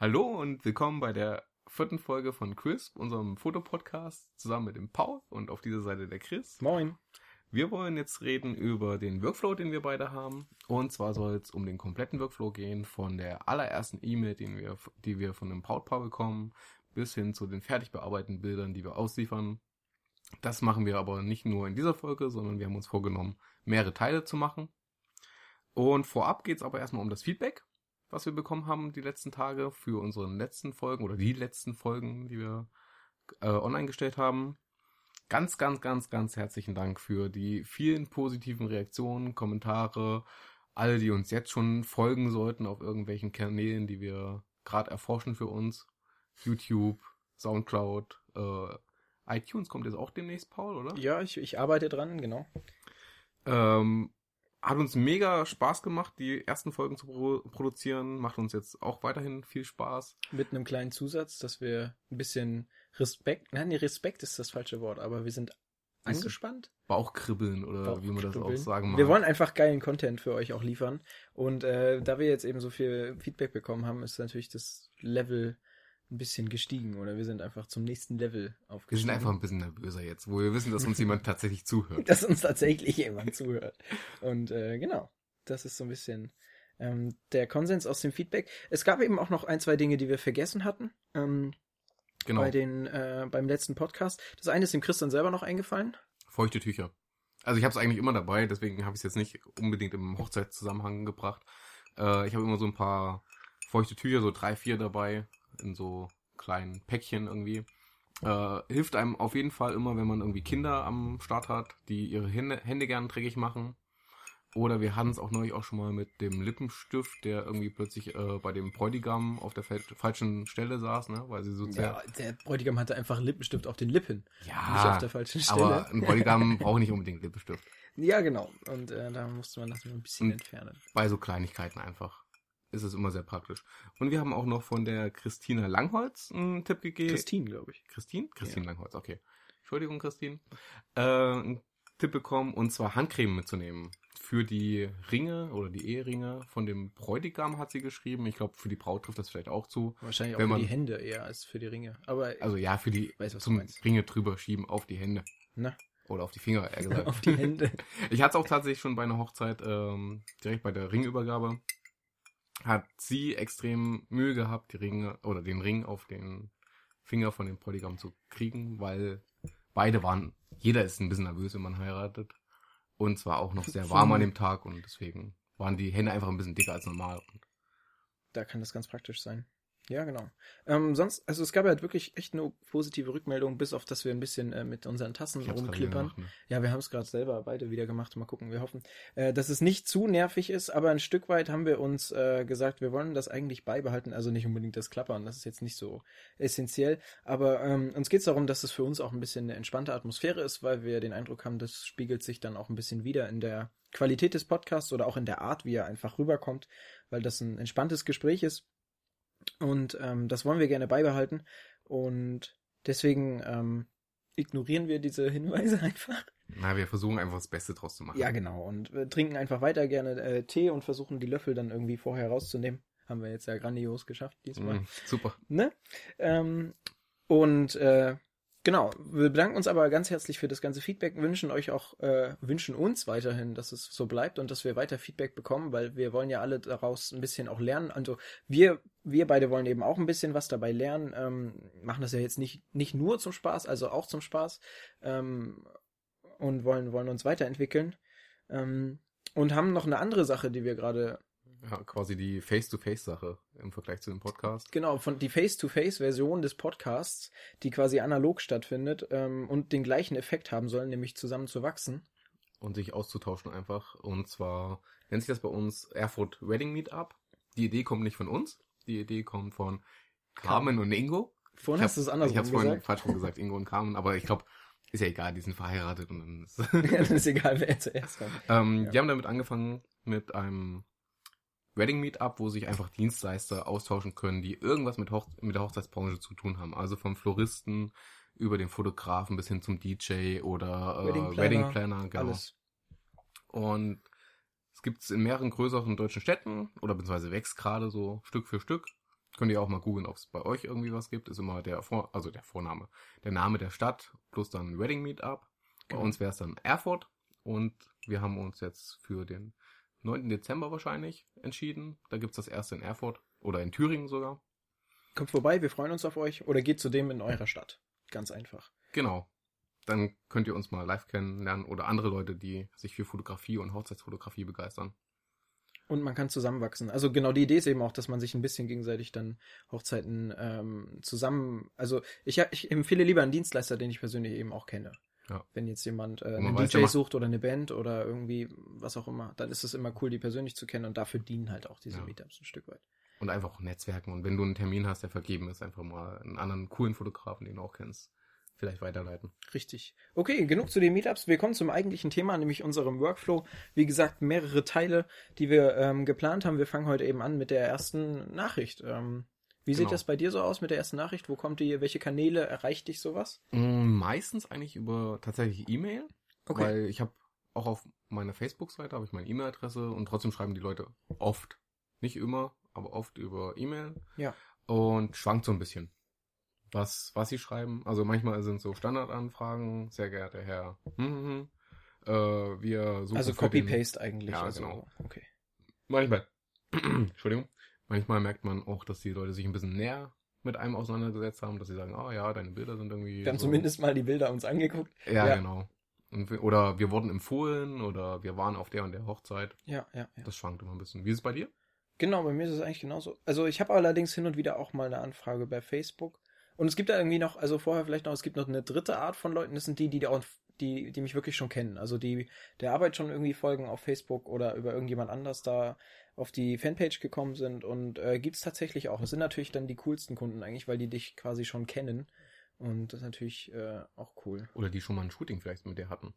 Hallo und willkommen bei der vierten Folge von Crisp, unserem Fotopodcast, zusammen mit dem Paul und auf dieser Seite der Chris. Moin. Wir wollen jetzt reden über den Workflow, den wir beide haben. Und zwar soll es um den kompletten Workflow gehen, von der allerersten E-Mail, den wir, die wir von dem Brautpaar bekommen, bis hin zu den fertig bearbeiteten Bildern, die wir ausliefern. Das machen wir aber nicht nur in dieser Folge, sondern wir haben uns vorgenommen, mehrere Teile zu machen. Und vorab geht es aber erstmal um das Feedback, was wir bekommen haben die letzten Tage für unsere letzten Folgen oder die letzten Folgen, die wir äh, online gestellt haben. Ganz, ganz, ganz, ganz herzlichen Dank für die vielen positiven Reaktionen, Kommentare, alle, die uns jetzt schon folgen sollten auf irgendwelchen Kanälen, die wir gerade erforschen für uns. YouTube, Soundcloud, äh, iTunes kommt jetzt auch demnächst, Paul, oder? Ja, ich, ich arbeite dran, genau. Ähm, hat uns mega Spaß gemacht, die ersten Folgen zu pro produzieren. Macht uns jetzt auch weiterhin viel Spaß. Mit einem kleinen Zusatz, dass wir ein bisschen Respekt, nein, nee, Respekt ist das falsche Wort, aber wir sind angespannt. Bauchkribbeln oder Bauchkribbeln. wie man das auch sagen mag. Wir wollen einfach geilen Content für euch auch liefern. Und äh, da wir jetzt eben so viel Feedback bekommen haben, ist natürlich das Level ein bisschen gestiegen oder wir sind einfach zum nächsten Level wir aufgestiegen. sind einfach ein bisschen nervöser jetzt, wo wir wissen, dass uns jemand tatsächlich zuhört. dass uns tatsächlich jemand zuhört. Und äh, genau, das ist so ein bisschen ähm, der Konsens aus dem Feedback. Es gab eben auch noch ein, zwei Dinge, die wir vergessen hatten ähm, Genau. bei den, äh, beim letzten Podcast. Das eine ist dem Christian selber noch eingefallen. Feuchte Tücher. Also ich habe es eigentlich immer dabei, deswegen habe ich es jetzt nicht unbedingt im Hochzeitszusammenhang gebracht. Äh, ich habe immer so ein paar feuchte Tücher, so drei, vier dabei, in so kleinen Päckchen irgendwie. Äh, hilft einem auf jeden Fall immer, wenn man irgendwie Kinder am Start hat, die ihre Hände, Hände gern dreckig machen. Oder wir hatten es auch neulich auch schon mal mit dem Lippenstift, der irgendwie plötzlich äh, bei dem Bräutigam auf der fal- falschen Stelle saß, ne? Weil sie so Ja, der Bräutigam hatte einfach einen Lippenstift auf den Lippen. Ja, Nicht auf der falschen Stelle. aber ein Bräutigam braucht nicht unbedingt Lippenstift. Ja, genau. Und äh, da musste man das ein bisschen Und- entfernen. Bei so Kleinigkeiten einfach ist es immer sehr praktisch. Und wir haben auch noch von der Christina Langholz einen Tipp gegeben. Christine, glaube ich. Christine? Christine Langholz, okay. Entschuldigung, Christine. Äh, einen Tipp bekommen, und zwar Handcreme mitzunehmen. Für die Ringe oder die Eheringe von dem Bräutigam hat sie geschrieben. Ich glaube, für die Braut trifft das vielleicht auch zu. Wahrscheinlich auch Wenn für man- die Hände eher als für die Ringe. Aber Also ja, für die Weiß, zum. Ringe drüber schieben auf die Hände. na, Oder auf die Finger, eher gesagt. auf die Hände. Ich hatte es auch tatsächlich schon bei einer Hochzeit, ähm, direkt bei der Ringübergabe, hat sie extrem Mühe gehabt, die Ringe oder den Ring auf den Finger von dem Polygam zu kriegen, weil beide waren, jeder ist ein bisschen nervös, wenn man heiratet. Und zwar auch noch sehr warm an dem Tag und deswegen waren die Hände einfach ein bisschen dicker als normal. Da kann das ganz praktisch sein. Ja, genau. Ähm, sonst, also es gab halt wirklich echt nur positive Rückmeldungen, bis auf, dass wir ein bisschen äh, mit unseren Tassen rumklippern. gemacht, ne? Ja, wir haben es gerade selber beide wieder gemacht. Mal gucken, wir hoffen, äh, dass es nicht zu nervig ist, aber ein Stück weit haben wir uns äh, gesagt, wir wollen das eigentlich beibehalten, also nicht unbedingt das Klappern, das ist jetzt nicht so essentiell, aber ähm, uns geht es darum, dass es für uns auch ein bisschen eine entspannte Atmosphäre ist, weil wir den Eindruck haben, das spiegelt sich dann auch ein bisschen wieder in der Qualität des Podcasts oder auch in der Art, wie er einfach rüberkommt, weil das ein entspanntes Gespräch ist und ähm, das wollen wir gerne beibehalten und deswegen ähm, ignorieren wir diese Hinweise einfach. Na, wir versuchen einfach das Beste draus zu machen. Ja, genau. Und wir trinken einfach weiter gerne äh, Tee und versuchen die Löffel dann irgendwie vorher rauszunehmen. Haben wir jetzt ja grandios geschafft diesmal. Mm, super. Ne? Ähm, und äh, genau, wir bedanken uns aber ganz herzlich für das ganze Feedback, wünschen euch auch, äh, wünschen uns weiterhin, dass es so bleibt und dass wir weiter Feedback bekommen, weil wir wollen ja alle daraus ein bisschen auch lernen. Also wir, wir beide wollen eben auch ein bisschen was dabei lernen, ähm, machen das ja jetzt nicht, nicht nur zum Spaß, also auch zum Spaß ähm, und wollen, wollen uns weiterentwickeln. Ähm, und haben noch eine andere Sache, die wir gerade Ja, quasi die Face-to-Face-Sache im Vergleich zu dem Podcast. Genau, von die Face-to-Face-Version des Podcasts, die quasi analog stattfindet ähm, und den gleichen Effekt haben soll, nämlich zusammen zu wachsen. und sich auszutauschen einfach. Und zwar nennt sich das bei uns Erfurt Wedding Meetup. Die Idee kommt nicht von uns. Die Idee kommt von Carmen und Ingo. Vorhin Ich hast du es hab- andersrum Ich habe vorhin gesagt. falsch rum gesagt, Ingo und Carmen, aber ich glaube, ist ja egal, die sind verheiratet und dann ist das ist egal, wer zuerst kommt. ähm, Ja. Die haben damit angefangen mit einem Wedding Meetup, wo sich einfach Dienstleister austauschen können, die irgendwas mit, Hoch mit der Hochzeitsbranche zu tun haben. Also vom Floristen über den Fotografen bis hin zum DJ oder äh, Wedding Wedding, Planner, Planner, genau. Alles. Und es gibt es in mehreren größeren deutschen Städten oder beziehungsweise wächst gerade so Stück für Stück. Könnt ihr auch mal googeln, ob es bei euch irgendwie was gibt. Ist immer der Vor also der Vorname, der Name der Stadt plus dann Wedding Meetup. Bei Genau. uns wäre es dann Erfurt und wir haben uns jetzt für den 9. Dezember wahrscheinlich entschieden. Da gibt's das erste in Erfurt oder in Thüringen sogar. Kommt vorbei, wir freuen uns auf euch. Oder geht zu dem in eurer Stadt. Ganz einfach. Genau. Dann könnt ihr uns mal live kennenlernen oder andere Leute, die sich für Fotografie und Hochzeitsfotografie begeistern. Und man kann zusammenwachsen. Also genau die Idee ist eben auch, dass man sich ein bisschen gegenseitig dann Hochzeiten ähm, zusammen. Also ich, ich empfehle lieber einen Dienstleister, den ich persönlich eben auch kenne. Ja. Wenn jetzt jemand äh, einen weiß, DJ macht- sucht oder eine Band oder irgendwie was auch immer, dann ist es immer cool, die persönlich zu kennen und dafür dienen halt auch diese Ja. Meetups ein Stück weit. Und einfach auch netzwerken. Und wenn du einen Termin hast, der vergeben ist, einfach mal einen anderen coolen Fotografen, den du auch kennst, vielleicht weiterleiten. Richtig. Okay, genug zu den Meetups. Wir kommen zum eigentlichen Thema, nämlich unserem Workflow. Wie gesagt, mehrere Teile, die wir ähm, geplant haben. Wir fangen heute eben an mit der ersten Nachricht. Ähm, wie sieht Genau. das bei dir so aus mit der ersten Nachricht? Wo kommt die? Welche Kanäle erreicht dich sowas? Mm, Meistens eigentlich über tatsächlich E-Mail, weil ich habe auch auf meiner Facebook-Seite habe ich meine E-Mail-Adresse und trotzdem schreiben die Leute oft, nicht immer, aber oft über E-Mail. Ja. Und schwankt so ein bisschen, was was sie schreiben. Also manchmal sind so Standardanfragen, sehr geehrter Herr. hm, hm, hm, Äh, wir suchen Also Copy-Paste eigentlich. Ja, also, genau. Okay. Manchmal, Entschuldigung, manchmal merkt man auch, dass die Leute sich ein bisschen näher mit einem auseinandergesetzt haben, dass sie sagen, ah ja, deine Bilder sind irgendwie. Wir haben so. zumindest mal die Bilder uns angeguckt. Ja, ja. genau. Und wir, oder wir wurden empfohlen oder wir waren auf der und der Hochzeit. Ja, ja, ja. Das schwankt immer ein bisschen. Wie ist es bei dir? Genau, bei mir ist es eigentlich genauso. Also ich habe allerdings hin und wieder auch mal eine Anfrage bei Facebook. Und es gibt da irgendwie noch, also vorher vielleicht noch, es gibt noch eine dritte Art von Leuten, das sind die, die da auch, die, die mich wirklich schon kennen. Also die der Arbeit schon irgendwie folgen auf Facebook oder über irgendjemand anders da auf die Fanpage gekommen sind. Und äh, gibt's tatsächlich auch. Das sind natürlich dann die coolsten Kunden eigentlich, weil die dich quasi schon kennen. Und das ist natürlich äh, auch cool. Oder die schon mal ein Shooting vielleicht mit dir hatten?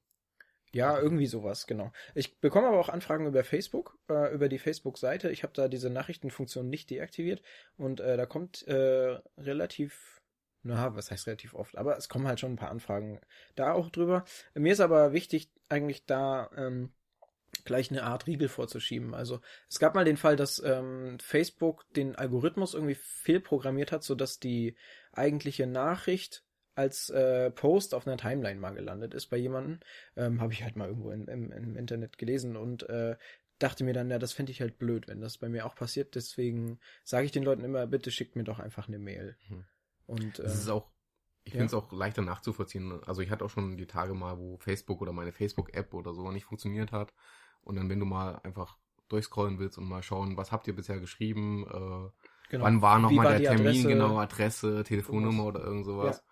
Ja, irgendwie sowas, genau. Ich bekomme aber auch Anfragen über Facebook, äh, über die Facebook-Seite. Ich habe da diese Nachrichtenfunktion nicht deaktiviert und äh, da kommt äh, relativ, na, was heißt relativ oft, aber es kommen halt schon ein paar Anfragen da auch drüber. Mir ist aber wichtig, eigentlich da ähm, gleich eine Art Riegel vorzuschieben. Also es gab mal den Fall, dass ähm, Facebook den Algorithmus irgendwie fehlprogrammiert hat, sodass die eigentliche Nachricht als äh, Post auf einer Timeline mal gelandet ist bei jemandem. Ähm, Habe ich halt mal irgendwo in, im, im Internet gelesen und äh, dachte mir dann, ja, das fände ich halt blöd, wenn das bei mir auch passiert. Deswegen sage ich den Leuten immer, bitte schickt mir doch einfach eine Mail. Mhm. Und äh, Es ist auch, ich ja. finde es auch leichter nachzuvollziehen. Also ich hatte auch schon die Tage mal, wo Facebook oder meine Facebook-App oder so nicht funktioniert hat. Und dann, wenn du mal einfach durchscrollen willst und mal schauen, was habt ihr bisher geschrieben, äh, genau. wann war nochmal der Termin, Adresse? genau, Adresse, Telefonnummer oder irgend sowas.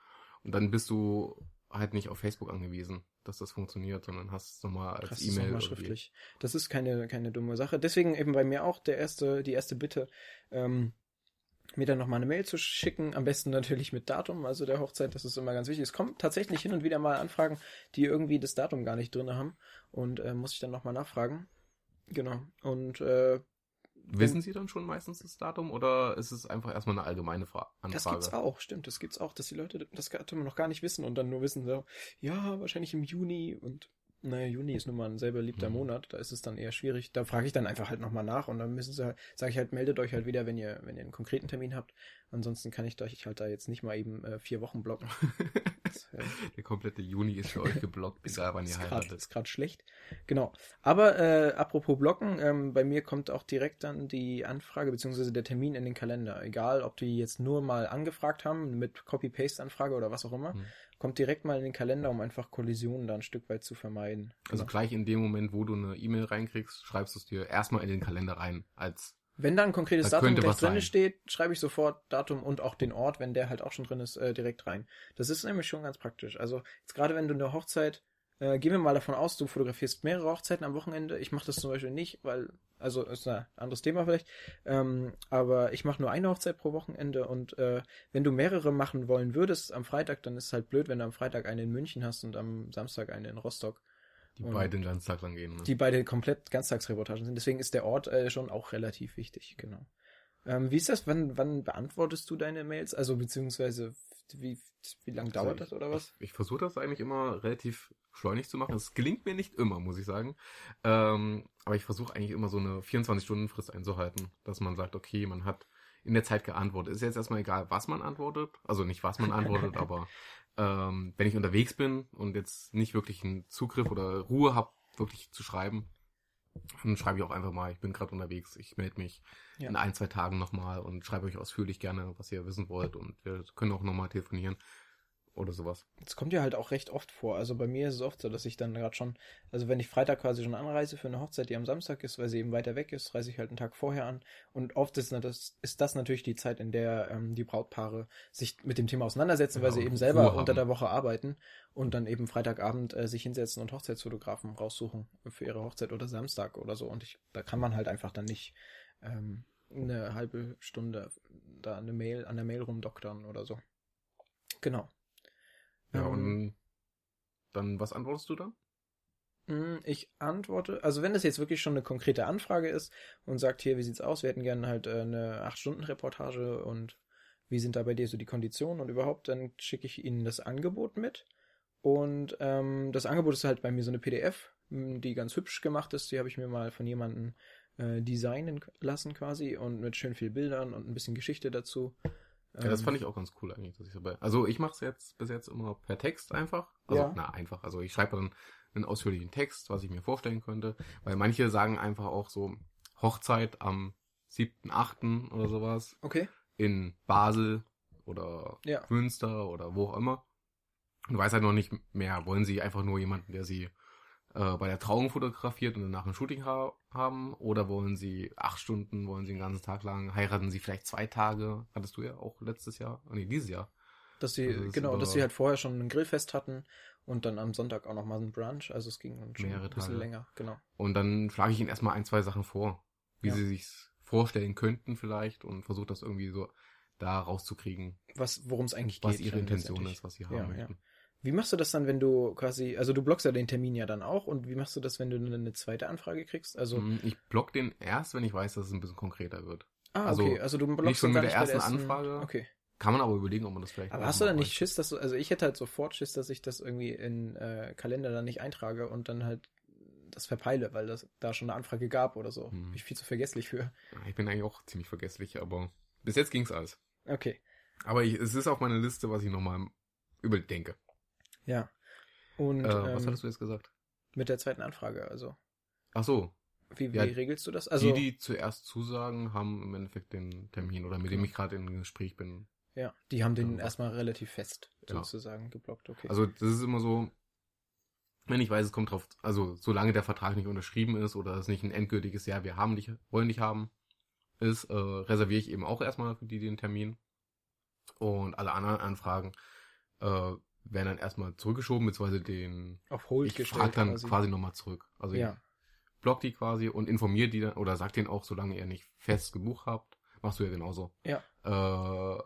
Und dann bist du halt nicht auf Facebook angewiesen, dass das funktioniert, sondern hast es nochmal als E-Mail. irgendwie. schriftlich. Das ist keine, keine dumme Sache. Deswegen eben bei mir auch der erste, die erste Bitte, ähm, mir dann nochmal eine Mail zu schicken. Am besten natürlich mit Datum, also der Hochzeit, das ist immer ganz wichtig. Es kommt tatsächlich hin und wieder mal Anfragen, die irgendwie das Datum gar nicht drin haben. Und äh, muss ich dann nochmal nachfragen. Genau. Und äh, Wissen Sie dann schon meistens das Datum oder ist es einfach erstmal eine allgemeine Fra das Anfrage? gibt's auch, stimmt, das gibt's auch, dass die Leute das Datum noch gar nicht wissen und dann nur wissen so, ja, wahrscheinlich im Juni und naja, Juni ist nun mal ein sehr beliebter Mhm. Monat, da ist es dann eher schwierig. Da frage ich dann einfach halt nochmal nach und dann müssen sie halt, sage ich halt, meldet euch halt wieder, wenn ihr, wenn ihr einen konkreten Termin habt. Ansonsten kann ich euch halt da jetzt nicht mal eben äh, vier Wochen blocken. Das, äh, Der komplette Juni ist für euch geblockt, egal wann ihr ist grad- heiratet. ist gerade schlecht. Genau. Aber äh, apropos Blocken, ähm, bei mir kommt auch direkt dann die Anfrage beziehungsweise der Termin in den Kalender. Egal, ob die jetzt nur mal angefragt haben mit Copy-Paste-Anfrage oder was auch immer, Hm. Kommt direkt mal in den Kalender, um einfach Kollisionen da ein Stück weit zu vermeiden. Also Genau. gleich in dem Moment, wo du eine E-Mail reinkriegst, schreibst du es dir erstmal in den Kalender rein, als Wenn da ein konkretes Da Datum gleich drin steht, schreibe ich sofort Datum und auch den Ort, wenn der halt auch schon drin ist, äh, direkt rein. Das ist nämlich schon ganz praktisch. Also jetzt gerade wenn du eine Hochzeit, äh, gehen wir mal davon aus, du fotografierst mehrere Hochzeiten am Wochenende. Ich mache das zum Beispiel nicht, weil, also ist ein anderes Thema vielleicht, ähm, aber ich mache nur eine Hochzeit pro Wochenende und äh, wenn du mehrere machen wollen würdest am Freitag, dann ist es halt blöd, wenn du am Freitag eine in München hast und am Samstag eine in Rostock die Und- beide den ganzen Tag lang gehen. Ne? die beide komplett Ganztagsreportagen sind. Deswegen ist der Ort äh, schon auch relativ wichtig, genau. Ähm, wie ist das? Wann, wann beantwortest du deine Mails? Also beziehungsweise wie, wie lang Also dauert ich- das oder was? Ich, ich versuche das eigentlich immer relativ schleunig zu machen. Es gelingt mir nicht immer, muss ich sagen. Ähm, aber ich versuche eigentlich immer so eine 24-Stunden-Frist einzuhalten, dass man sagt, okay, man hat in der Zeit geantwortet. Ist jetzt erstmal egal, was man antwortet. Also nicht, was man antwortet, aber ähm, wenn ich unterwegs bin und jetzt nicht wirklich einen Zugriff oder Ruhe habe, wirklich zu schreiben, dann schreibe ich auch einfach mal, ich bin gerade unterwegs, ich melde mich Ja. in ein, zwei Tagen nochmal und schreibe euch ausführlich gerne, was ihr wissen wollt und wir können auch nochmal telefonieren oder sowas. Das kommt ja halt auch recht oft vor. Also bei mir ist es oft so, dass ich dann gerade schon, also wenn ich Freitag quasi schon anreise für eine Hochzeit, die am Samstag ist, weil sie eben weiter weg ist, reise ich halt einen Tag vorher an. Und oft ist das, ist das natürlich die Zeit, in der ähm, die Brautpaare sich mit dem Thema auseinandersetzen, weil Ja, sie eben selber unter der Woche arbeiten und dann eben Freitagabend äh, sich hinsetzen und Hochzeitsfotografen raussuchen für ihre Hochzeit oder Samstag oder so. Und ich, da kann man halt einfach dann nicht ähm, eine halbe Stunde da eine Mail an der Mail rumdoktern oder so. Genau. Ja, und dann, was antwortest du dann? Mm, Ich antworte, also wenn das jetzt wirklich schon eine konkrete Anfrage ist und sagt, hier, wie sieht's aus? Wir hätten gerne halt äh, eine 8-Stunden-Reportage und wie sind da bei dir so die Konditionen und überhaupt, dann schicke ich ihnen das Angebot mit. Und ähm, das Angebot ist halt bei mir so eine PDF, m, die ganz hübsch gemacht ist. Die habe ich mir mal von jemandem äh, designen lassen quasi und mit schön viel Bildern und ein bisschen Geschichte dazu. Ja, das Ähm, fand ich auch ganz cool eigentlich, dass ich dabei. Also ich mache es jetzt bis jetzt immer per Text einfach. Also Ja. na einfach. Also ich schreibe dann einen ausführlichen Text, was ich mir vorstellen könnte, weil manche sagen einfach auch so Hochzeit am 7.8. oder sowas Okay. in Basel oder Ja. Münster oder wo auch immer. Und weiß halt noch nicht mehr, wollen sie einfach nur jemanden, der sie äh, bei der Trauung fotografiert und danach ein Shooting ha haben oder wollen sie acht Stunden, wollen sie den ganzen Tag lang, heiraten sie vielleicht zwei Tage, hattest du ja auch letztes Jahr, nee, dieses Jahr. Dass sie, Also das genau, über- dass sie halt vorher schon ein Grillfest hatten und dann am Sonntag auch nochmal ein Brunch. Also es ging dann schon Mehrere ein bisschen Tage. länger, genau. Und dann schlage ich ihnen erstmal ein, zwei Sachen vor, wie Ja. sie sich's vorstellen könnten vielleicht und versuche das irgendwie so da rauszukriegen, Was, worum es eigentlich was geht. ihre dann Intention ist, was sie Ja, haben ja. möchten. Wie machst du das dann, wenn du quasi, also du blockst ja den Termin ja dann auch und wie machst du das, wenn du dann eine zweite Anfrage kriegst? Also, Mm, Ich block den erst, wenn ich weiß, dass es ein bisschen konkreter wird. ah, also okay, also du blockst schon dann mit der nicht bei ersten Anfrage. Okay. Kann man aber überlegen, ob man das vielleicht. Aber hast du dann nicht. Schiss, dass du, also ich hätte halt sofort Schiss, dass ich das irgendwie in äh, Kalender dann nicht eintrage und dann halt das verpeile, weil das da schon eine Anfrage gab oder so. Hm. Bin ich viel zu vergesslich für. Ich bin eigentlich auch ziemlich vergesslich, aber bis jetzt ging's alles. Okay, Aber ich, es ist auf meiner Liste, was ich nochmal überdenke. Ja. Und Äh, was ähm, hattest du jetzt gesagt? mit der zweiten Anfrage, also Ach so, wie, wie Ja, regelst du das? Also die, die zuerst zusagen, haben im Endeffekt den Termin oder mit dem Genau. ich gerade in Gespräch bin. ja, die haben den Ja. erstmal relativ fest Ja. sozusagen geblockt. Okay. Also das ist immer so, wenn ich weiß, es kommt drauf, also solange der Vertrag nicht unterschrieben ist oder es nicht ein endgültiges Ja, wir haben dich, wollen dich haben, ist, äh, reserviere ich eben auch erstmal für die den Termin. Und alle anderen Anfragen äh, werden dann erstmal zurückgeschoben, beziehungsweise den auf Hold ich gestellt frage dann quasi. quasi, nochmal zurück. Also ja. ich block die quasi und informiere die dann oder sag denen auch, solange ihr nicht fest gebucht habt, machst du ja genauso. Ja. Äh,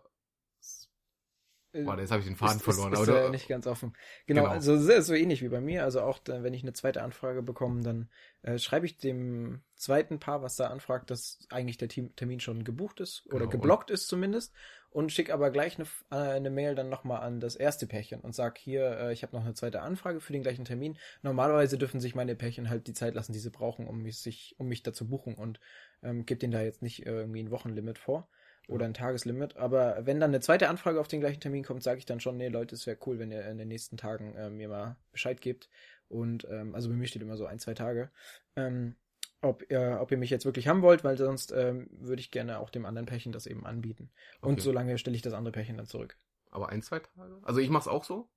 Äh, warte, jetzt habe ich den Faden ist, verloren. Ist, ist oder? äh, nicht ganz offen. Genau, Genau. also sehr so ähnlich wie bei mir. Also auch dann, wenn ich eine zweite Anfrage bekomme, dann äh, schreibe ich dem zweiten Paar, was da anfragt, dass eigentlich der Team Termin schon gebucht ist oder Genau, geblockt ist zumindest und schicke aber gleich eine, äh, eine Mail dann nochmal an das erste Pärchen und sag hier, äh, ich habe noch eine zweite Anfrage für den gleichen Termin. Normalerweise dürfen sich meine Pärchen halt die Zeit lassen, die sie brauchen, um mich, sich, um mich da zu buchen und ähm, gebe denen da jetzt nicht äh, irgendwie ein Wochenlimit vor oder ein Tageslimit. Aber wenn dann eine zweite Anfrage auf den gleichen Termin kommt, sage ich dann schon, nee, Leute, es wäre cool, wenn ihr in den nächsten Tagen äh, mir mal Bescheid gebt. Und ähm, also bei mir steht immer so ein, zwei Tage. Ähm, ob ihr, ob ihr mich jetzt wirklich haben wollt, weil sonst ähm, würde ich gerne auch dem anderen Pärchen das eben anbieten. Und Okay. solange stelle ich das andere Pärchen dann zurück. Aber ein, zwei Tage? Also ich mach's auch so,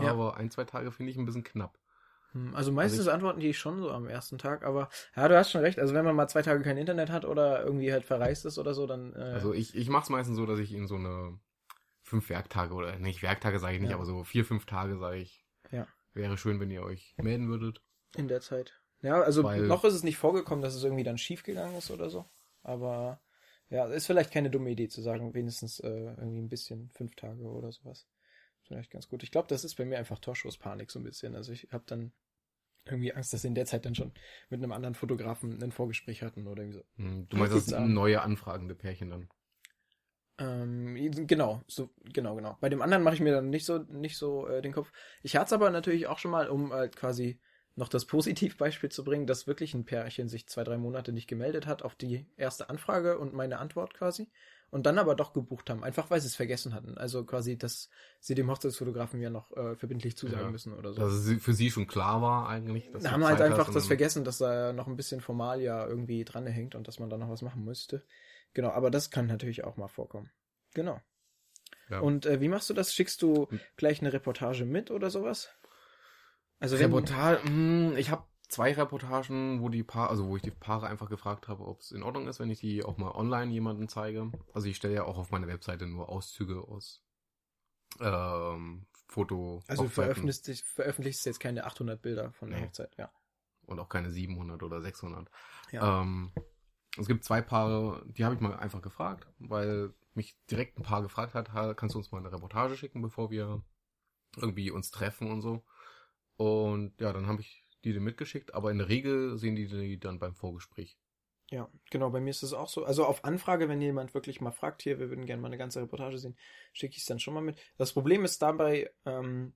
Ja. aber ein, zwei Tage finde ich ein bisschen knapp. Hm, Also meistens ich- antworten die schon so am ersten Tag, aber ja, du hast schon recht. Also wenn man mal zwei Tage kein Internet hat oder irgendwie halt verreist ist oder so, dann äh, Also ich, ich mach's meistens so, dass ich in so eine fünf Werktage oder nicht Werktage sage ich nicht, Ja. aber so vier, fünf Tage sage ich. Ja. Wäre schön, wenn ihr euch melden würdet. in der Zeit. Ja, also Weil- noch ist es nicht vorgekommen, dass es irgendwie dann schief gegangen ist oder so. Aber ja, ist vielleicht keine dumme Idee zu sagen, wenigstens äh, irgendwie ein bisschen fünf Tage oder sowas. Vielleicht ganz gut. Ich glaube, das ist bei mir einfach Torschusspanik so ein bisschen. Also ich habe dann irgendwie Angst, dass sie in der Zeit dann schon mit einem anderen Fotografen ein Vorgespräch hatten oder irgendwie so. Hm, Du meinst das an. neue anfragende Pärchen dann? Ähm, genau, so, genau, genau. Bei dem anderen mache ich mir dann nicht so, nicht so äh, den Kopf. Ich hatte es aber natürlich auch schon mal, um halt quasi noch das Positivbeispiel zu bringen, dass wirklich ein Pärchen sich zwei, drei Monate nicht gemeldet hat auf die erste Anfrage und meine Antwort quasi und dann aber doch gebucht haben, einfach weil sie es vergessen hatten. Also quasi, dass sie dem Hochzeitsfotografen ja noch äh, verbindlich zusagen Ja. müssen oder so. Dass es für sie schon klar war eigentlich. Dass Da haben halt Zeit einfach hast das vergessen, dass da noch ein bisschen Formalia irgendwie dran hängt und dass man da noch was machen müsste. Genau, aber das kann natürlich auch mal vorkommen. Genau. Ja. Und äh, wie machst du das? Schickst du gleich eine Reportage mit oder sowas? Also Reportage, mh, ich habe zwei Reportagen, wo die Paar, also wo ich die Paare einfach gefragt habe, ob es in Ordnung ist, wenn ich die auch mal online jemandem zeige. Also ich stelle ja auch auf meiner Webseite nur Auszüge aus ähm, Foto. also veröffentlichst, veröffentlichst jetzt keine 800 Bilder von der Nee. Hochzeit, ja. und auch keine 700 oder 600. Ja. Ähm, es gibt zwei Paare, die habe ich mal einfach gefragt, weil mich direkt ein Paar gefragt hat, "Ha, kannst du uns mal eine Reportage schicken, bevor wir irgendwie uns treffen und so. Und ja, dann habe ich die dir mitgeschickt, aber in der Regel sehen die die dann beim Vorgespräch. Ja, genau, bei mir ist es auch so. Also auf Anfrage, wenn jemand wirklich mal fragt, hier, wir würden gerne mal eine ganze Reportage sehen, schicke ich es dann schon mal mit. Das Problem ist dabei, ähm,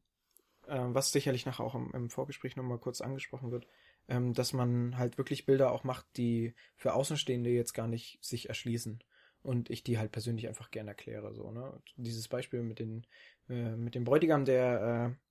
äh, was sicherlich nachher auch im, im Vorgespräch nochmal kurz angesprochen wird, ähm, dass man halt wirklich Bilder auch macht, die für Außenstehende jetzt gar nicht sich erschließen. Und ich die halt persönlich einfach gerne erkläre, so, ne? Dieses Beispiel mit den, äh, mit dem Bräutigam, der äh,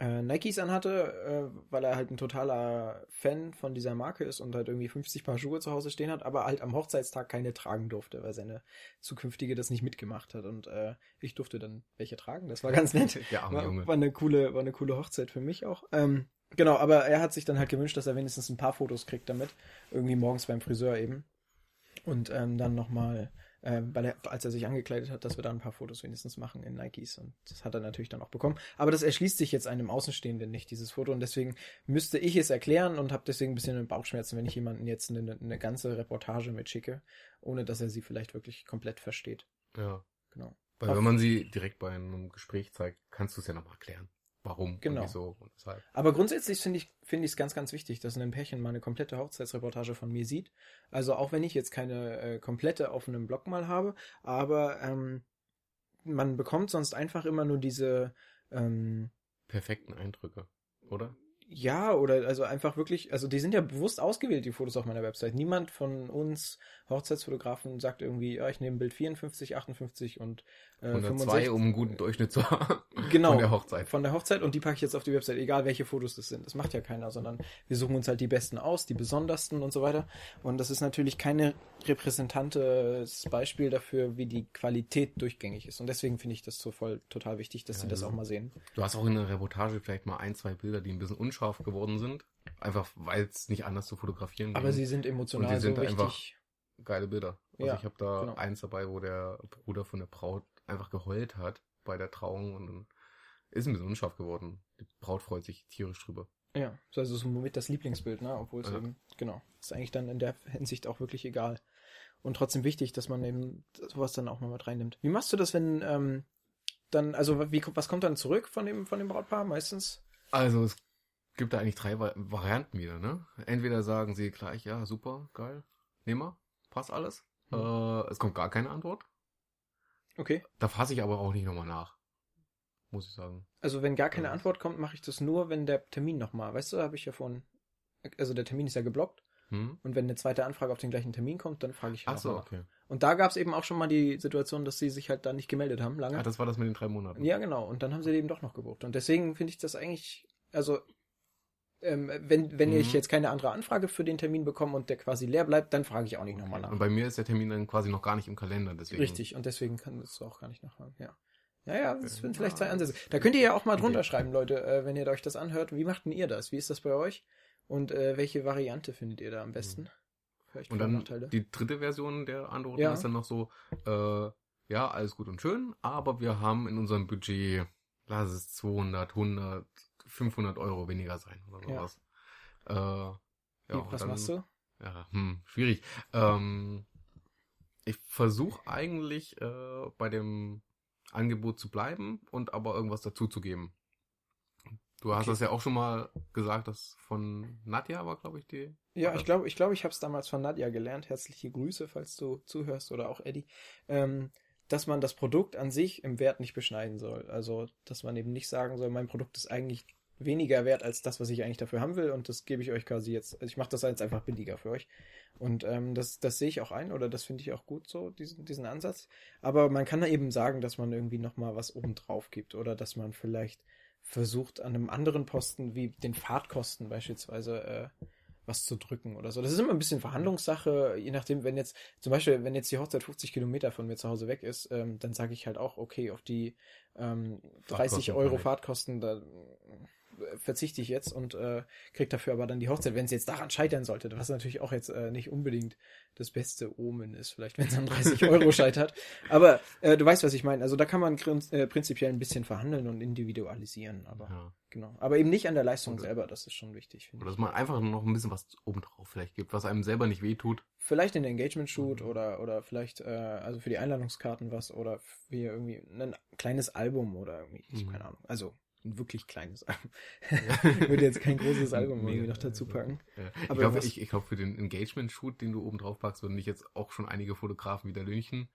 äh, Nikes anhatte, äh, weil er halt ein totaler Fan von dieser Marke ist und halt irgendwie 50 Paar Schuhe zu Hause stehen hat, aber halt am Hochzeitstag keine tragen durfte, weil seine zukünftige das nicht mitgemacht hat. Und äh, ich durfte dann welche tragen. Das war ganz nett. Der arme War, Junge. war eine coole, war eine coole Hochzeit für mich auch. Ähm, genau, aber er hat sich dann halt gewünscht, dass er wenigstens ein paar Fotos kriegt damit. Irgendwie morgens beim Friseur eben. Und ähm, dann nochmal, ähm, weil er, als er sich angekleidet hat, dass wir da ein paar Fotos wenigstens machen in Nikes. Und das hat er natürlich dann auch bekommen. Aber das erschließt sich jetzt einem Außenstehenden nicht, dieses Foto. Und deswegen müsste ich es erklären und habe deswegen ein bisschen Bauchschmerzen, wenn ich jemanden jetzt eine, eine ganze Reportage mitschicke, ohne dass er sie vielleicht wirklich komplett versteht. Ja. Genau. Weil Auf- wenn man sie direkt bei einem Gespräch zeigt, kannst du es ja nochmal erklären. Warum Genau. und wieso und weshalb. Aber grundsätzlich finde ich finde ich es ganz ganz wichtig, dass ein Pärchen mal eine komplette Hochzeitsreportage von mir sieht. Also auch wenn ich jetzt keine äh, komplette auf einem Blog mal habe, aber ähm, man bekommt sonst einfach immer nur diese ähm, Perfekten Eindrücke, oder? Ja oder also einfach wirklich, also die sind ja bewusst ausgewählt die Fotos auf meiner Website. Niemand von uns Hochzeitsfotografen sagt irgendwie, ja ich nehme Bild 54, 58 und äh, 102, 65. um einen guten Durchschnitt zu haben. Genau. Von der Hochzeit. Von der Hochzeit und die packe ich jetzt auf die Website, egal welche Fotos das sind. Das macht ja keiner, sondern wir suchen uns halt die besten aus, die besondersten und so weiter. Und das ist natürlich keine repräsentantes Beispiel dafür, wie die Qualität durchgängig ist. Und deswegen finde ich das so voll total wichtig, dass Ja, sie das also- auch mal sehen. Du hast auch in der Reportage vielleicht mal ein, zwei Bilder, die ein bisschen unscharf geworden sind. Einfach, weil es nicht anders zu fotografieren Aber ging. sie sind emotional Und die sind so einfach- richtig. Geile Bilder. Also Ja, ich habe da genau. eins dabei, wo der Bruder von der Braut einfach geheult hat bei der Trauung und dann ist ein bisschen unscharf geworden. Die Braut freut sich tierisch drüber. Ja, so also so mit das Lieblingsbild, ne? Obwohl es Ja. eben, genau, ist eigentlich dann in der Hinsicht auch wirklich egal. Und trotzdem wichtig, dass man eben sowas dann auch mal mit reinnimmt. Wie machst du das, wenn ähm, dann, also wie, was kommt dann zurück von dem, von dem Brautpaar meistens? Also es gibt da eigentlich drei Va- Varianten wieder, ne? Entweder sagen sie gleich, ja, super, geil, nehmen wir, passt alles. Mhm. Äh, es kommt gar keine Antwort. Okay. Da fasse ich aber auch nicht nochmal nach. Muss ich sagen. Also wenn gar keine Ja. Antwort kommt, mache ich das nur, wenn der Termin nochmal, weißt du, habe ich ja vorhin, also der Termin ist ja geblockt Hm? und wenn eine zweite Anfrage auf den gleichen Termin kommt, dann frage ich Ach noch so, okay. Und da gab es eben auch schon mal die Situation, dass sie sich halt da nicht gemeldet haben, lange. Ah, das war das mit den drei Monaten. Ja, genau. Und dann haben sie eben doch noch gebucht. Und deswegen finde ich das eigentlich, also ähm, wenn, wenn Mhm. ich jetzt keine andere Anfrage für den Termin bekomme und der quasi leer bleibt, dann frage ich auch nicht nochmal nach. Und bei mir ist der Termin dann quasi noch gar nicht im Kalender, deswegen. Richtig, und deswegen kann das auch gar nicht nachfragen, ja. Ja, ja, das sind vielleicht zwei Ansätze. Da könnt ihr ja auch mal drunter schreiben, Leute, äh, wenn ihr euch das anhört. Wie macht denn ihr das? Wie ist das bei euch? Und äh, welche Variante findet ihr da am besten? Vielleicht Und Vor- dann die dritte Version der Antworten Ja. ist dann noch so, äh, ja, alles gut und schön, aber wir haben in unserem Budget, lass es 200, 100, 500 Euro weniger sein oder Ja. sowas. Äh, ja, Wie, was dann- machst du? Ja, hm, schwierig. Ähm, ich versuche eigentlich äh, bei dem Angebot zu bleiben und aber irgendwas dazu zu geben. Du hast Okay. das ja auch schon mal gesagt, dass von Nadja war, glaube ich, die. Ja, ich das? glaube, ich, glaub, ich habe es damals von Nadja gelernt. Herzliche Grüße, falls du zuhörst oder auch Eddie. Ähm, dass man das Produkt an sich im Wert nicht beschneiden soll. Also, dass man eben nicht sagen soll, mein Produkt ist eigentlich weniger wert als das, was ich eigentlich dafür haben will und das gebe ich euch quasi jetzt, also ich mache das jetzt einfach billiger für euch und ähm, das, das sehe ich auch ein oder das finde ich auch gut so, diesen, diesen Ansatz, aber man kann da eben sagen, dass man irgendwie nochmal was oben drauf gibt oder dass man vielleicht versucht an einem anderen Posten wie den Fahrtkosten beispielsweise äh, was zu drücken oder so. Das ist immer ein bisschen Verhandlungssache, je nachdem, wenn jetzt, zum Beispiel, wenn jetzt die Hochzeit 50 Kilometer von mir zu Hause weg ist, ähm, dann sage ich halt auch, okay, auf die ähm, 30 Euro Fahrtkosten, da verzichte ich jetzt und äh, kriege dafür aber dann die Hochzeit, wenn es jetzt daran scheitern sollte, was natürlich auch jetzt äh, nicht unbedingt das beste Omen ist, vielleicht wenn es an 30 Euro scheitert. Aber äh, du weißt, was ich meine. Also da kann man äh, prinzipiell ein bisschen verhandeln und individualisieren, aber ja. genau. Aber eben nicht an der Leistung oder, selber, das ist schon wichtig. Oder dass man einfach noch ein bisschen was obendrauf vielleicht gibt, was einem selber nicht wehtut. Vielleicht in Engagement-Shoot mhm. oder, oder vielleicht, äh, also für die Einladungskarten was oder für irgendwie ein kleines Album oder irgendwie, mhm. keine Ahnung. Also ein wirklich kleines Album. ich würde jetzt kein großes Album irgendwie noch dazu packen. Ja. Aber ich glaube, ich, ich glaub, für den Engagement-Shoot, den du oben drauf packst, würden dich jetzt auch schon einige Fotografen wieder lünchen.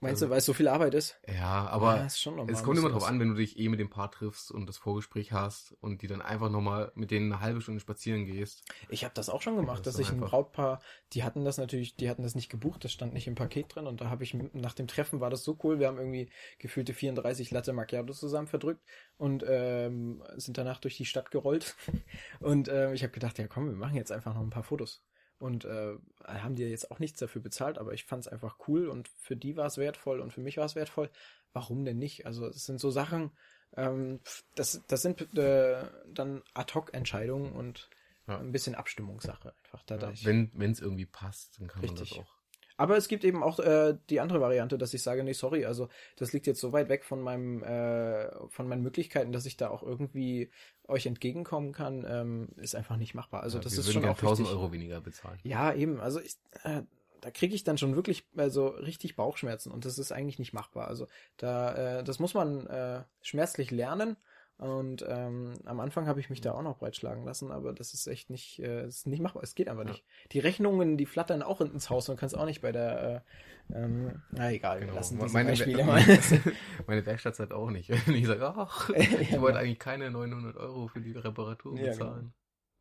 Meinst also, du, weil es so viel Arbeit ist? Ja, aber ja, es kommt immer drauf an, wenn du dich eh mit dem Paar triffst und das Vorgespräch hast und die dann einfach nochmal mit denen eine halbe Stunde spazieren gehst. Ich habe das auch schon gemacht, das dass ich ein Brautpaar, die hatten das natürlich, die hatten das nicht gebucht, das stand nicht im Paket drin und da habe ich nach dem Treffen war das so cool, wir haben irgendwie gefühlte 34 Latte Macchiato zusammen verdrückt und ähm, sind danach durch die Stadt gerollt und äh, ich habe gedacht, ja komm, wir machen jetzt einfach noch ein paar Fotos und äh, haben die jetzt auch nichts dafür bezahlt, aber ich fand es einfach cool und für die war es wertvoll und für mich war es wertvoll. Warum denn nicht? Also es sind so Sachen, ähm, das, das sind äh, dann Ad-Hoc-Entscheidungen und ja. ein bisschen Abstimmungssache einfach dadurch. Ja, wenn es irgendwie passt, dann kann Richtig. man das auch. Aber es gibt eben auch äh, die andere Variante, dass ich sage, nee, sorry, also das liegt jetzt so weit weg von meinem, äh, von meinen Möglichkeiten, dass ich da auch irgendwie euch entgegenkommen kann, ähm, ist einfach nicht machbar. Also ja, das ist schon auch 1000 Euro weniger bezahlen. Ja, eben. Also ich, äh, da kriege ich dann schon wirklich also richtig Bauchschmerzen und das ist eigentlich nicht machbar. Also da, äh, das muss man äh, schmerzlich lernen und ähm, am Anfang habe ich mich da auch noch breitschlagen lassen, aber das ist echt nicht, äh, ist nicht machbar. Es geht einfach ja. nicht. Die Rechnungen, die flattern auch ins Haus und kannst auch nicht bei der, äh, ähm, na egal, genau. wir lassen diese meine, Beispiele mal. meine Werkstattzeit auch nicht. Wenn ich sage, ach, ich ja, wollte eigentlich keine 900 Euro für die Reparatur bezahlen.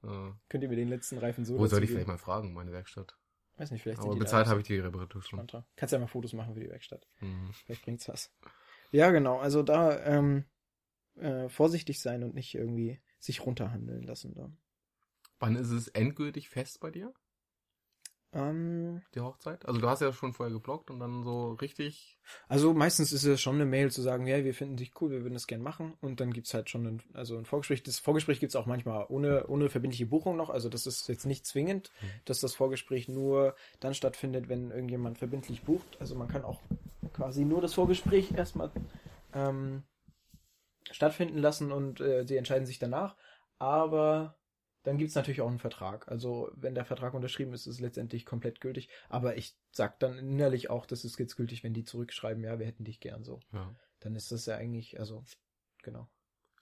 Ja, genau. Könnt ihr mir den letzten Reifen so Wo soll ich vielleicht mal fragen, meine Werkstatt? Weiß nicht, vielleicht Aber bezahlt habe ich die Reparatur schon. Kannst ja mal Fotos machen für die Werkstatt. Mhm. Vielleicht bringt's was. Ja, genau. Also da, ähm, äh, vorsichtig sein und nicht irgendwie sich runterhandeln lassen da. Wann ist es endgültig fest bei dir? Ähm, die Hochzeit? Also du hast ja schon vorher geblockt und dann so richtig. Also meistens ist es schon eine Mail zu sagen, ja, wir finden dich cool, wir würden das gern machen. Und dann gibt's halt schon ein, also ein Vorgespräch. Das Vorgespräch gibt's auch manchmal ohne, ohne verbindliche Buchung noch. Also das ist jetzt nicht zwingend, mhm. dass das Vorgespräch nur dann stattfindet, wenn irgendjemand verbindlich bucht. Also man kann auch quasi nur das Vorgespräch erstmal ähm, stattfinden lassen und äh, sie entscheiden sich danach. Aber dann gibt's natürlich auch einen Vertrag. Also wenn der Vertrag unterschrieben ist, ist es letztendlich komplett gültig. Aber ich sag dann innerlich auch, das ist jetzt gültig, wenn die zurückschreiben, ja, wir hätten dich gern so. Ja. Dann ist das ja eigentlich, also, genau.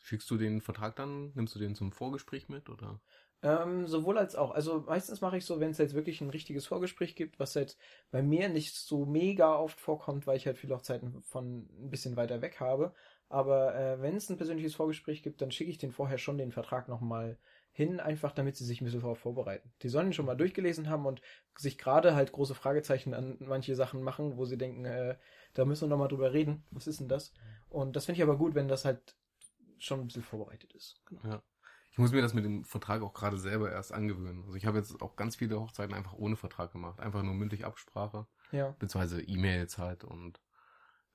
Schickst du den Vertrag dann, nimmst du den zum Vorgespräch mit oder? Ähm, sowohl als auch. Also meistens mache ich so, wenn es jetzt wirklich ein richtiges Vorgespräch gibt, was jetzt bei mir nicht so mega oft vorkommt, weil ich halt viele Hochzeiten von ein bisschen weiter weg habe. Aber äh, wenn es ein persönliches Vorgespräch gibt, dann schicke ich den vorher schon den Vertrag nochmal hin, einfach damit sie sich ein bisschen darauf vorbereiten. Die sollen ihn schon mal durchgelesen haben und sich gerade halt große Fragezeichen an manche Sachen machen, wo sie denken, äh, da müssen wir nochmal drüber reden. Was ist denn das? Und das finde ich aber gut, wenn das halt schon ein bisschen vorbereitet ist. Genau. Ja. Ich muss mir das mit dem Vertrag auch gerade selber erst angewöhnen. Also ich habe jetzt auch ganz viele Hochzeiten einfach ohne Vertrag gemacht. Einfach nur mündlich Absprache. Ja. Beziehungsweise E-Mails halt und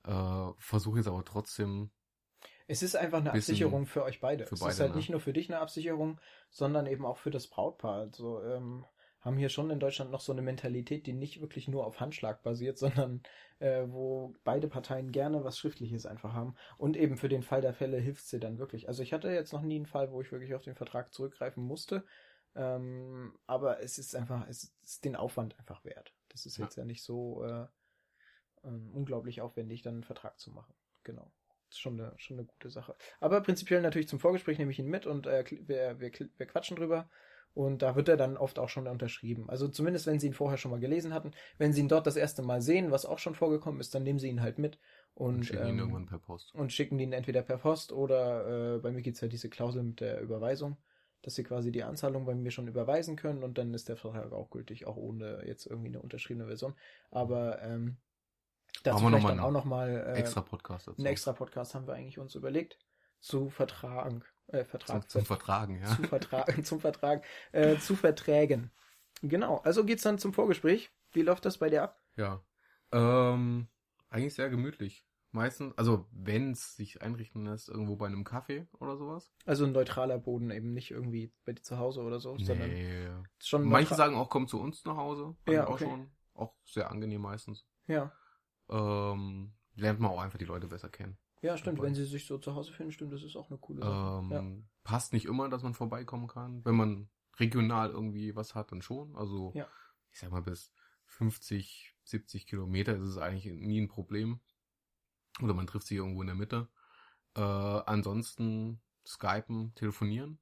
äh, versuche jetzt aber trotzdem es ist einfach eine Absicherung für euch beide. Für es beide, ist halt ne? nicht nur für dich eine Absicherung, sondern eben auch für das Brautpaar. Also ähm, haben hier schon in Deutschland noch so eine Mentalität, die nicht wirklich nur auf Handschlag basiert, sondern äh, wo beide Parteien gerne was Schriftliches einfach haben. Und eben für den Fall der Fälle hilft sie dann wirklich. Also ich hatte jetzt noch nie einen Fall, wo ich wirklich auf den Vertrag zurückgreifen musste. Ähm, aber es ist einfach, es ist den Aufwand einfach wert. Das ist jetzt ja, ja nicht so äh, ähm, unglaublich aufwendig, dann einen Vertrag zu machen. Genau ist schon eine, schon eine gute Sache. Aber prinzipiell natürlich zum Vorgespräch nehme ich ihn mit und äh, wir, wir, wir quatschen drüber. Und da wird er dann oft auch schon unterschrieben. Also zumindest, wenn Sie ihn vorher schon mal gelesen hatten. Wenn Sie ihn dort das erste Mal sehen, was auch schon vorgekommen ist, dann nehmen Sie ihn halt mit Und, Und schicken ihn ähm, irgendwann per Post. und schicken den entweder per Post oder äh, bei mir gibt's halt diese Klausel mit der Überweisung, dass sie quasi die Anzahlung bei mir schon überweisen können und dann ist der Vertrag auch gültig, auch ohne jetzt irgendwie eine unterschriebene Version. Aber ähm, dazu wir noch dann mal auch einen nochmal äh, Extra Podcast dazu. einen extra Podcast haben wir eigentlich uns überlegt. Zu Vertragen, äh, zum, Vertrag, zum Vertragen, ja. zu Vertragen, zum Vertrag, äh, zu Verträgen. Genau, also geht's dann zum Vorgespräch. Wie läuft das bei dir ab? Ja. Ähm, eigentlich sehr gemütlich. Meistens, also wenn es sich einrichten lässt, irgendwo bei einem Kaffee oder sowas. Also ein neutraler Boden, eben nicht irgendwie bei dir zu Hause oder so, sondern Nee. schon Manche sagen auch, komm zu uns nach Hause. Ja, auch okay. schon. Auch sehr angenehm meistens. Ja, Ähm, lernt man auch einfach die Leute besser kennen. ja, stimmt. Wobei- Wenn sie sich so zu Hause finden, stimmt, das ist auch eine coole Sache. Ähm, ja. Passt nicht immer, dass man vorbeikommen kann. Wenn man regional irgendwie was hat, dann schon. Also, Ja. ich sag mal, bis 50, 70 Kilometer ist es eigentlich nie ein Problem. Oder man trifft sich irgendwo in der Mitte. Äh, ansonsten Skypen, telefonieren.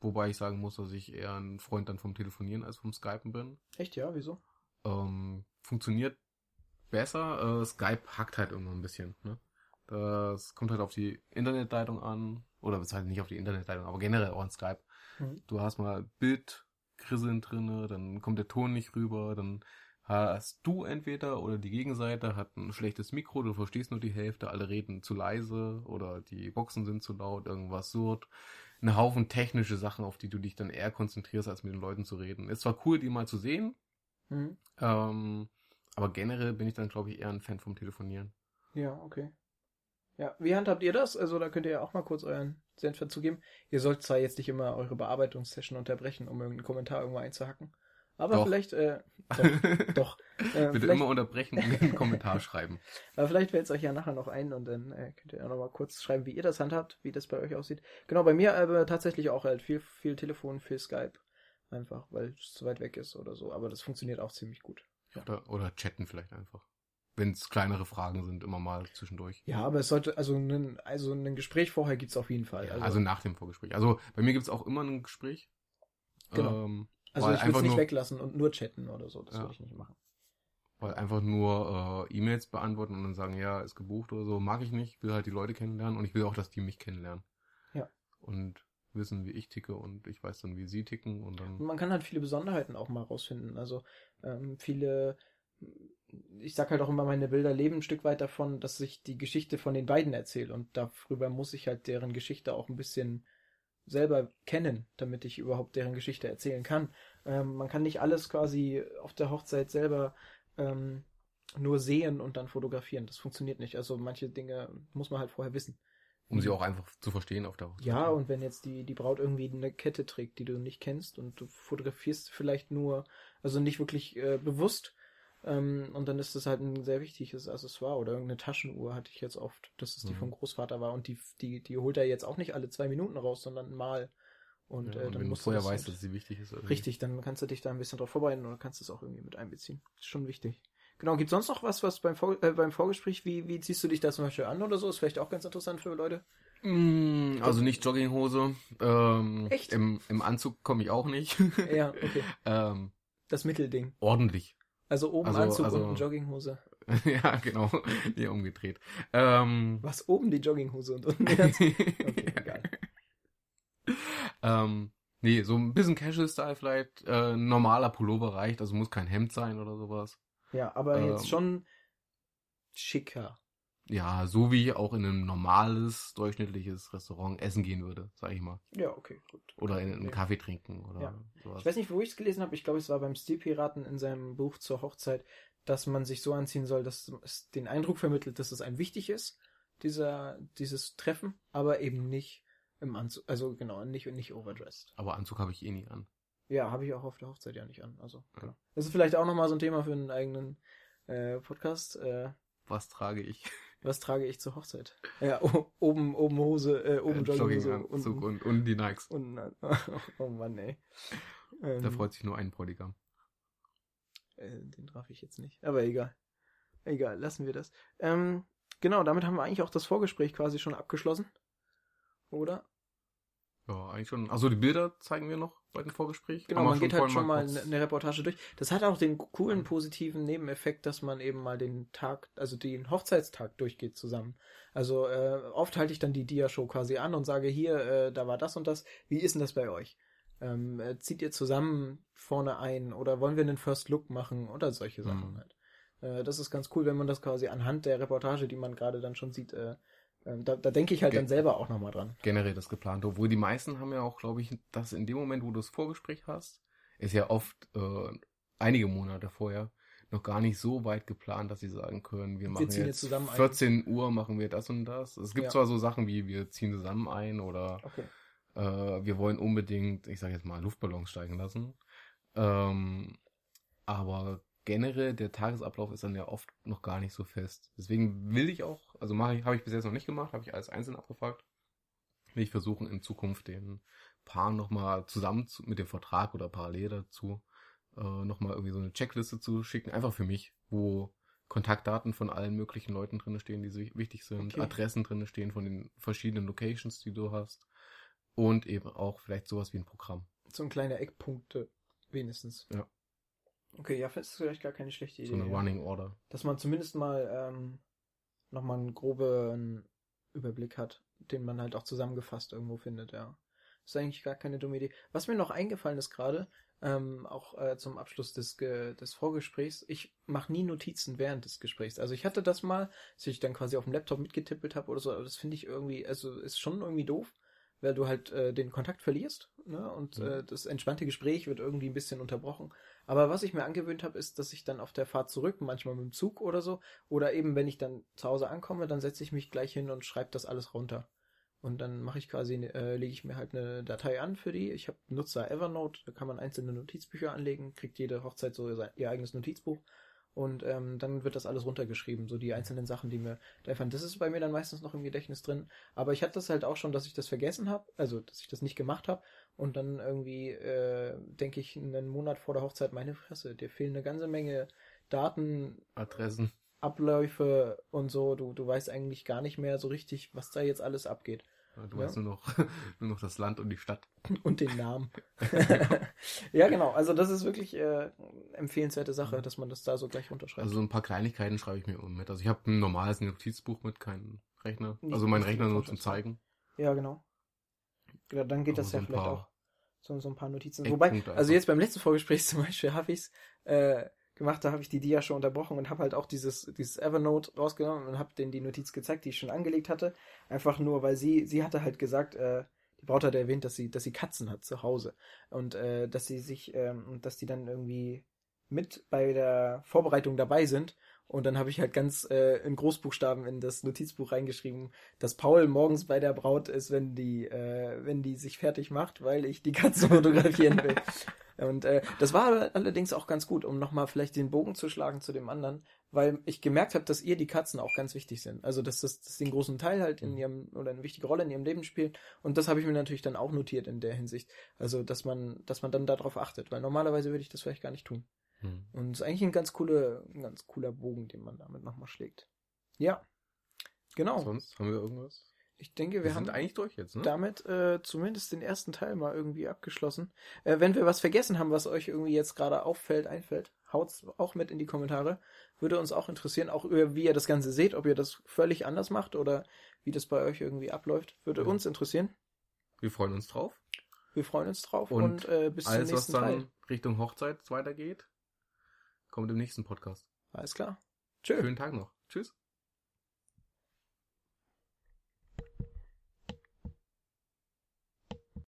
Wobei ich sagen muss, dass ich eher ein Freund dann vom Telefonieren als vom Skypen bin. Echt, ja, wieso? Ähm, funktioniert besser. Äh, Skype hackt halt immer ein bisschen. Ne? Das kommt halt auf die Internetleitung an. Oder es halt nicht auf die Internetleitung, aber generell auch an Skype. Mhm. Du hast mal Bildkrisseln drinne, dann kommt der Ton nicht rüber, dann hast du entweder oder die Gegenseite hat ein schlechtes Mikro, du verstehst nur die Hälfte, alle reden zu leise oder die Boxen sind zu laut, irgendwas surrt. Ein Haufen technische Sachen, auf die du dich dann eher konzentrierst, als mit den Leuten zu reden. Ist zwar cool, die mal zu sehen, Mhm. ähm, aber generell bin ich dann, glaube ich, eher ein Fan vom Telefonieren. Ja, okay. Ja, wie handhabt ihr das? Also da könnt ihr ja auch mal kurz euren Senf dazugeben. Ihr sollt zwar jetzt nicht immer eure Bearbeitungssession unterbrechen, um irgendeinen Kommentar irgendwo einzuhacken. Aber Doch. vielleicht, äh, doch, doch. Äh, Bitte immer unterbrechen und einen Kommentar schreiben. aber vielleicht fällt es euch ja nachher noch ein und dann äh, könnt ihr auch noch mal kurz schreiben, wie ihr das handhabt, wie das bei euch aussieht. Genau, bei mir aber tatsächlich auch halt viel, viel Telefon, viel Skype. Einfach, weil es zu weit weg ist oder so. Aber das funktioniert auch ziemlich gut. Oder, oder chatten vielleicht einfach. Wenn es kleinere Fragen sind, immer mal zwischendurch. Ja, aber es sollte, also ein, also ein Gespräch vorher gibt's auf jeden Fall. Ja, also, nach dem Vorgespräch. Also bei mir gibt's auch immer ein Gespräch. Genau. Ähm, Also ich würde einfach es nicht weglassen und nur chatten oder so. Das Ja. würde ich nicht machen. weil einfach nur äh, E-Mails beantworten und dann sagen, ja, ist gebucht oder so, mag ich nicht. Ich will halt die Leute kennenlernen und ich will auch, dass die mich kennenlernen. Ja. Und wissen, wie ich ticke und ich weiß dann, wie sie ticken und dann. Man kann halt viele Besonderheiten auch mal rausfinden. Also ähm, viele, ich sag halt auch immer, meine Bilder leben ein Stück weit davon, dass ich die Geschichte von den beiden erzähle. Und darüber muss ich halt deren Geschichte auch ein bisschen selber kennen, damit ich überhaupt deren Geschichte erzählen kann. Ähm, man kann nicht alles quasi auf der Hochzeit selber ähm, nur sehen und dann fotografieren. Das funktioniert nicht. Also manche Dinge muss man halt vorher wissen. Um sie auch einfach zu verstehen auf der Hochzeit. Ja, und wenn jetzt die, die Braut irgendwie eine Kette trägt, die du nicht kennst und du fotografierst vielleicht nur, also nicht wirklich äh, bewusst, ähm, und dann ist das halt ein sehr wichtiges Accessoire oder irgendeine Taschenuhr hatte ich jetzt oft, dass es die Mhm. vom Großvater war und die, die, die holt er jetzt auch nicht alle zwei Minuten raus, sondern mal. Und, ja, äh, und dann wenn du musst vorher das weißt, halt- dass sie wichtig ist. irgendwie. Richtig, dann kannst du dich da ein bisschen drauf vorbereiten oder kannst es auch irgendwie mit einbeziehen. Ist schon wichtig. Genau, gibt sonst noch was, was beim, Vor äh, beim Vorgespräch, wie, wie ziehst du dich da zum Beispiel an oder so? Ist vielleicht auch ganz interessant für Leute. Mm, Also nicht Jogginghose. Ähm, Echt? Im, Im Anzug komme ich auch nicht. Ja, okay. ähm, Das Mittelding. ordentlich. Also oben Also- Anzug also- unten Jogginghose. ja, genau. Hier umgedreht. Ähm, Was oben die Jogginghose und unten der Anzug? Okay, egal. ähm, nee, so ein bisschen Casual-Style vielleicht. Äh, normaler Pullover reicht, also muss kein Hemd sein oder sowas. Ja, aber Ähm. jetzt schon schicker. Ja, so wie ich auch in ein normales, durchschnittliches Restaurant essen gehen würde, sag ich mal. Ja, okay, gut. Oder in einen Ja. Kaffee trinken oder Ja. sowas. Ich weiß nicht, wo ich es gelesen habe. Ich glaube, es war beim Stilpiraten in seinem Buch zur Hochzeit, dass man sich so anziehen soll, dass es den Eindruck vermittelt, dass es einem wichtig ist, dieser, dieses Treffen, aber eben nicht im Anzug, also genau, nicht, nicht overdressed. Aber Anzug habe ich eh nie an. Ja, habe ich auch auf der Hochzeit ja nicht an. Also, Ja. genau. Das ist vielleicht auch nochmal so ein Thema für einen eigenen äh, Podcast. Äh, Was trage ich? was trage ich zur Hochzeit? Ja, oben, oben Hose, äh, oben Äh, Jogginghose, Jogginganzug unten, und, und die Nikes. unten, oh Mann, ey. Ähm, Da freut sich nur ein Bräutigam. Äh, den traf ich jetzt nicht. Aber egal. Egal, lassen wir das. Ähm, genau, damit haben wir eigentlich auch das Vorgespräch quasi schon abgeschlossen. Oder? Ja, eigentlich schon. Also die Bilder zeigen wir noch bei dem Vorgespräch. Genau, man geht halt schon mal eine eine Reportage durch. Das hat auch den coolen positiven Nebeneffekt, dass man eben mal den Tag, also den Hochzeitstag durchgeht zusammen. Also äh, oft halte ich dann die Dia-Show quasi an und sage, hier, äh, da war das und das. Wie ist denn das bei euch? Ähm, äh, zieht ihr zusammen vorne ein oder wollen wir einen First Look machen oder solche Sachen Mhm. halt. Äh, das ist ganz cool, wenn man das quasi anhand der Reportage, die man gerade dann schon sieht, äh, da, da denke ich halt Ge- dann selber auch nochmal dran. generell das geplant. Obwohl die meisten haben ja auch, glaube ich, dass in dem Moment, wo du das Vorgespräch hast, ist ja oft äh, einige Monate vorher noch gar nicht so weit geplant, dass sie sagen können, wir machen ziehen jetzt jetzt zusammen ein. 14 Uhr machen wir das und das. Es gibt Ja. zwar so Sachen wie wir ziehen zusammen ein oder Okay. äh, wir wollen unbedingt, ich sage jetzt mal, Luftballons steigen lassen. Ähm, aber generell der Tagesablauf ist dann ja oft noch gar nicht so fest. Deswegen will ich auch, also mache ich, habe ich bis jetzt noch nicht gemacht, habe ich alles einzeln abgefragt. Will ich versuchen in Zukunft den Paaren nochmal zusammen zu, mit dem Vertrag oder parallel dazu äh, nochmal irgendwie so eine Checkliste zu schicken, einfach für mich, wo Kontaktdaten von allen möglichen Leuten drin stehen, die so wichtig sind, Okay. Adressen drin stehen von den verschiedenen Locations, die du hast und eben auch vielleicht sowas wie ein Programm. So ein kleiner Eckpunkte wenigstens. Ja. Okay, ja, das ist vielleicht gar keine schlechte Idee. So eine ja. Running Order. Dass man zumindest mal ähm, nochmal einen groben Überblick hat, den man halt auch zusammengefasst irgendwo findet, ja. Das ist eigentlich gar keine dumme Idee. Was mir noch eingefallen ist gerade, ähm, auch äh, zum Abschluss des, Ge des Vorgesprächs, ich mache nie Notizen während des Gesprächs. Also ich hatte das mal, dass ich dann quasi auf dem Laptop mitgetippelt habe oder so, aber das finde ich irgendwie, also ist schon irgendwie doof, weil du halt äh, den Kontakt verlierst ne? und Mhm. äh, das entspannte Gespräch wird irgendwie ein bisschen unterbrochen. Aber was ich mir angewöhnt habe, ist, dass ich dann auf der Fahrt zurück, manchmal mit dem Zug oder so, oder eben wenn ich dann zu Hause ankomme, dann setze ich mich gleich hin und schreibe das alles runter. Und dann mache ich quasi, äh, lege ich mir halt eine Datei an für die. Ich habe Nutzer Evernote, da kann man einzelne Notizbücher anlegen, kriegt jede Hochzeit so sein, ihr eigenes Notizbuch. Und ähm, dann wird das alles runtergeschrieben, so die einzelnen Sachen, die mir da einfallen. Das ist bei mir dann meistens noch im Gedächtnis drin. Aber ich hatte das halt auch schon, dass ich das vergessen habe, also dass ich das nicht gemacht habe. Und dann irgendwie äh, denke ich einen Monat vor der Hochzeit, meine Fresse, dir fehlen eine ganze Menge Daten, Adressen. Abläufe und so. Du, du weißt eigentlich gar nicht mehr so richtig, was da jetzt alles abgeht. Du Ja. weißt nur noch, nur noch das Land und die Stadt. Und den Namen. ja, genau. Also das ist wirklich äh, empfehlenswerte Sache, dass man das da so gleich runterschreibt. Also so ein paar Kleinigkeiten schreibe ich mir immer mit. Also ich habe ein normales Notizbuch mit, kein Rechner. Also mein Rechner nur zum Vorschrift. Zeigen. ja, genau. Ja, dann geht Aber das so ja vielleicht auch. So, so ein paar Notizen. Wobei, Eckpunkte also jetzt beim letzten Vorgespräch zum Beispiel habe ich es äh, gemacht, da habe ich die Dia schon unterbrochen und habe halt auch dieses, dieses Evernote rausgenommen und habe denen die Notiz gezeigt, die ich schon angelegt hatte. Einfach nur, weil sie, sie hatte halt gesagt, äh, die Braut hat erwähnt, dass sie, dass sie Katzen hat zu Hause. Und äh, dass sie sich, ähm, und dass die dann irgendwie mit bei der Vorbereitung dabei sind. Und dann habe ich halt ganz äh, in Großbuchstaben in das Notizbuch reingeschrieben, dass Paul morgens bei der Braut ist, wenn die, äh, wenn die sich fertig macht, weil ich die Katze fotografieren will. Und äh, das war allerdings auch ganz gut, um nochmal vielleicht den Bogen zu schlagen zu dem anderen, weil ich gemerkt habe, dass ihr die Katzen auch ganz wichtig sind. Also dass das, dass einen großen Teil halt in Mhm. ihrem oder eine wichtige Rolle in ihrem Leben spielen. Und das habe ich mir natürlich dann auch notiert in der Hinsicht. Also dass man, dass man dann darauf achtet, weil normalerweise würde ich das vielleicht gar nicht tun. Hm. Und es ist eigentlich ein ganz cooler, ein ganz cooler Bogen, den man damit nochmal schlägt. Ja. Genau. Sonst haben wir irgendwas? Ich denke, wir, Wir, haben eigentlich durch jetzt, ne? damit äh, zumindest den ersten Teil mal irgendwie abgeschlossen. Äh, wenn wir was vergessen haben, was euch irgendwie jetzt gerade auffällt, einfällt, haut's auch mit in die Kommentare. Würde uns auch interessieren, auch über, wie ihr das Ganze seht, ob ihr das völlig anders macht oder wie das bei euch irgendwie abläuft. Würde Ja. uns interessieren. Wir freuen uns drauf. Wir freuen uns drauf Und und, äh, bis zum Alles, was nächsten dann Teil. Richtung Hochzeit weitergeht, kommt im nächsten Podcast. Alles klar. Tschö. Schönen Tag noch. Tschüss.